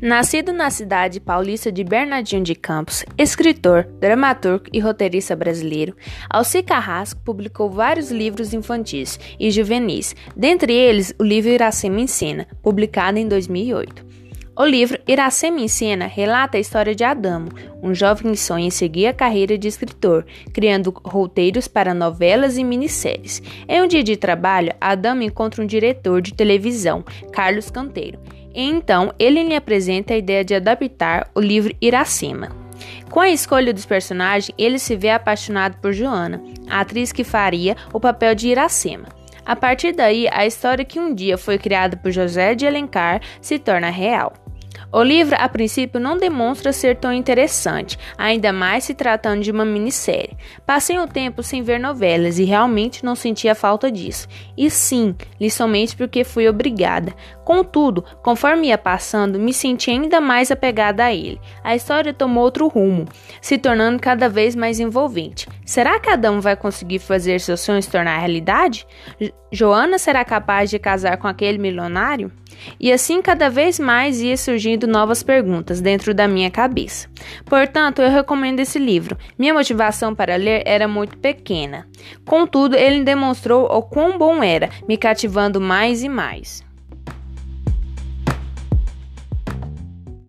Nascido na cidade paulista de Bernardino de Campos, escritor, dramaturgo e roteirista brasileiro, Alci Carrasco publicou vários livros infantis e juvenis, dentre eles o livro Iracema Ensina, publicado em 2008. O livro Iracema Ensina relata a história de Adamo, um jovem que sonha em seguir a carreira de escritor, criando roteiros para novelas e minisséries. Em um dia de trabalho, Adamo encontra um diretor de televisão, Carlos Canteiro, então, ele lhe apresenta a ideia de adaptar o livro Iracema. Com a escolha dos personagens, ele se vê apaixonado por Joana, a atriz que faria o papel de Iracema. A partir daí, a história que um dia foi criada por José de Alencar se torna real. O livro, a princípio, não demonstra ser tão interessante, ainda mais se tratando de uma minissérie. Passei um tempo sem ver novelas e realmente não sentia falta disso. E sim, li somente porque fui obrigada. Contudo, conforme ia passando, me senti ainda mais apegada a ele. A história tomou outro rumo, se tornando cada vez mais envolvente. Será que Adão vai conseguir fazer seus sonhos tornar realidade? Joana será capaz de casar com aquele milionário? E assim cada vez mais ia surgindo novas perguntas dentro da minha cabeça. Portanto, eu recomendo esse livro. Minha motivação para ler era muito pequena. Contudo, ele demonstrou o quão bom era, me cativando mais e mais.